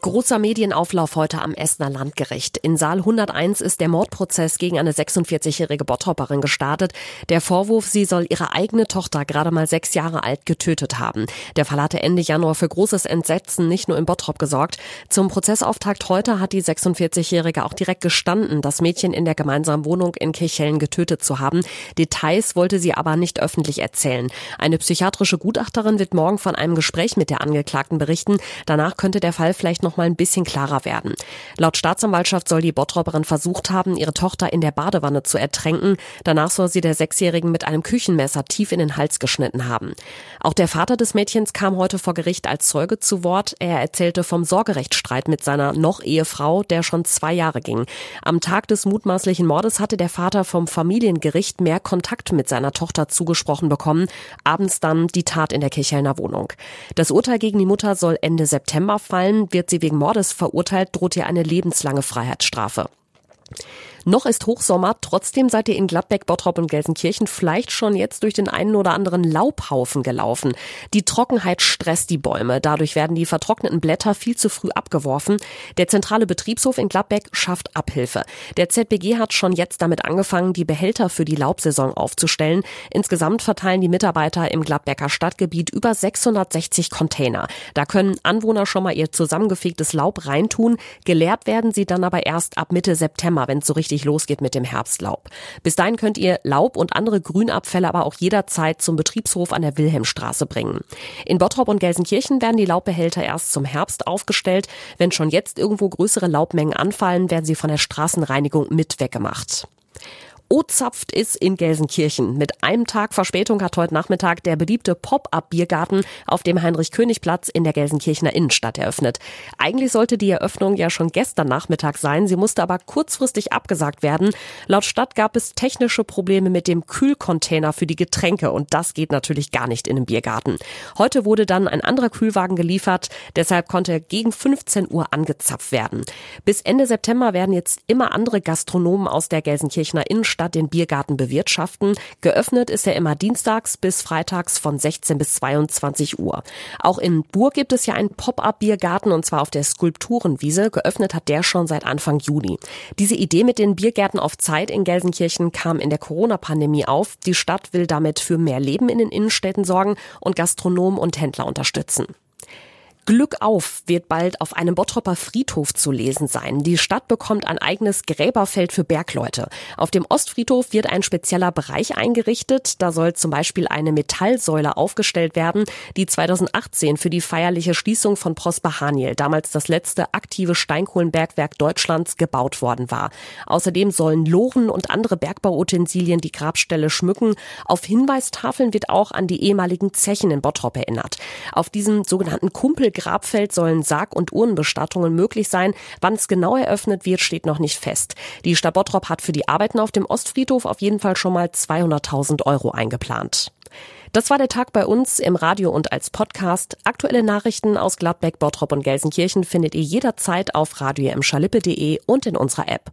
Großer Medienauflauf heute am Essener Landgericht. In Saal 101 ist der Mordprozess gegen eine 46-jährige Bottropperin gestartet. Der Vorwurf, sie soll ihre eigene Tochter gerade mal sechs Jahre alt getötet haben. Der Fall hatte Ende Januar für großes Entsetzen nicht nur in Bottrop gesorgt. Zum Prozessauftakt heute hat die 46-jährige auch direkt gestanden, das Mädchen in der gemeinsamen Wohnung in Kirchhellen getötet zu haben. Details wollte sie aber nicht öffentlich erzählen. Eine psychiatrische Gutachterin wird morgen von einem Gespräch mit der Angeklagten berichten. Danach könnte der Fall vielleicht noch noch mal ein bisschen klarer werden. Laut Staatsanwaltschaft soll die Bottropperin versucht haben, ihre Tochter in der Badewanne zu ertränken. Danach soll sie der Sechsjährigen mit einem Küchenmesser tief in den Hals geschnitten haben. Auch der Vater des Mädchens kam heute vor Gericht als Zeuge zu Wort. Er erzählte vom Sorgerechtsstreit mit seiner noch Ehefrau, der schon zwei Jahre ging. Am Tag des mutmaßlichen Mordes hatte der Vater vom Familiengericht mehr Kontakt mit seiner Tochter zugesprochen bekommen. Abends dann die Tat in der Kirchhellner Wohnung. Das Urteil gegen die Mutter soll Ende September fallen. Wird sie sie wegen Mordes verurteilt, droht ihr eine lebenslange Freiheitsstrafe. Noch ist Hochsommer, trotzdem seid ihr in Gladbeck, Bottrop und Gelsenkirchen vielleicht schon jetzt durch den einen oder anderen Laubhaufen gelaufen. Die Trockenheit stresst die Bäume, dadurch werden die vertrockneten Blätter viel zu früh abgeworfen. Der zentrale Betriebshof in Gladbeck schafft Abhilfe. Der ZBG hat schon jetzt damit angefangen, die Behälter für die Laubsaison aufzustellen. Insgesamt verteilen die Mitarbeiter im Gladbecker Stadtgebiet über 660 Container. Da können Anwohner schon mal ihr zusammengefegtes Laub reintun. Geleert werden sie dann aber erst ab Mitte September, wenn es so richtig richtig losgeht mit dem Herbstlaub. Bis dahin könnt ihr Laub und andere Grünabfälle aber auch jederzeit zum Betriebshof an der Wilhelmstraße bringen. In Bottrop und Gelsenkirchen werden die Laubbehälter erst zum Herbst aufgestellt. Wenn schon jetzt irgendwo größere Laubmengen anfallen, werden sie von der Straßenreinigung mit weggemacht. O-Zapft ist in Gelsenkirchen. Mit einem Tag Verspätung hat heute Nachmittag der beliebte Pop-up-Biergarten auf dem Heinrich-König-Platz in der Gelsenkirchener Innenstadt eröffnet. Eigentlich sollte die Eröffnung ja schon gestern Nachmittag sein, sie musste aber kurzfristig abgesagt werden. Laut Stadt gab es technische Probleme mit dem Kühlcontainer für die Getränke und das geht natürlich gar nicht in einem Biergarten. Heute wurde dann ein anderer Kühlwagen geliefert, deshalb konnte er gegen 15 Uhr angezapft werden. Bis Ende September werden jetzt immer andere Gastronomen aus der Gelsenkirchener Innenstadt Stadt den Biergarten bewirtschaften. Geöffnet ist er immer dienstags bis freitags von 16 bis 22 Uhr. Auch in Burg gibt es ja einen Pop-up-Biergarten und zwar auf der Skulpturenwiese. Geöffnet hat der schon seit Anfang Juni. Diese Idee mit den Biergärten auf Zeit in Gelsenkirchen kam in der Corona-Pandemie auf. Die Stadt will damit für mehr Leben in den Innenstädten sorgen und Gastronomen und Händler unterstützen. Glück auf wird bald auf einem Bottropper Friedhof zu lesen sein. Die Stadt bekommt ein eigenes Gräberfeld für Bergleute. Auf dem Ostfriedhof wird ein spezieller Bereich eingerichtet. Da soll zum Beispiel eine Metallsäule aufgestellt werden, die 2018 für die feierliche Schließung von Prosper Haniel, damals das letzte aktive Steinkohlenbergwerk Deutschlands, gebaut worden war. Außerdem sollen Loren und andere Bergbauutensilien die Grabstelle schmücken. Auf Hinweistafeln wird auch an die ehemaligen Zechen in Bottrop erinnert. Auf diesem sogenannten Kumpel Grabfeld sollen Sarg- und Urnenbestattungen möglich sein. Wann es genau eröffnet wird, steht noch nicht fest. Die Stadt Bottrop hat für die Arbeiten auf dem Ostfriedhof auf jeden Fall schon mal 200.000 Euro eingeplant. Das war der Tag bei uns im Radio und als Podcast. Aktuelle Nachrichten aus Gladbeck, Bottrop und Gelsenkirchen findet ihr jederzeit auf radio und in unserer App.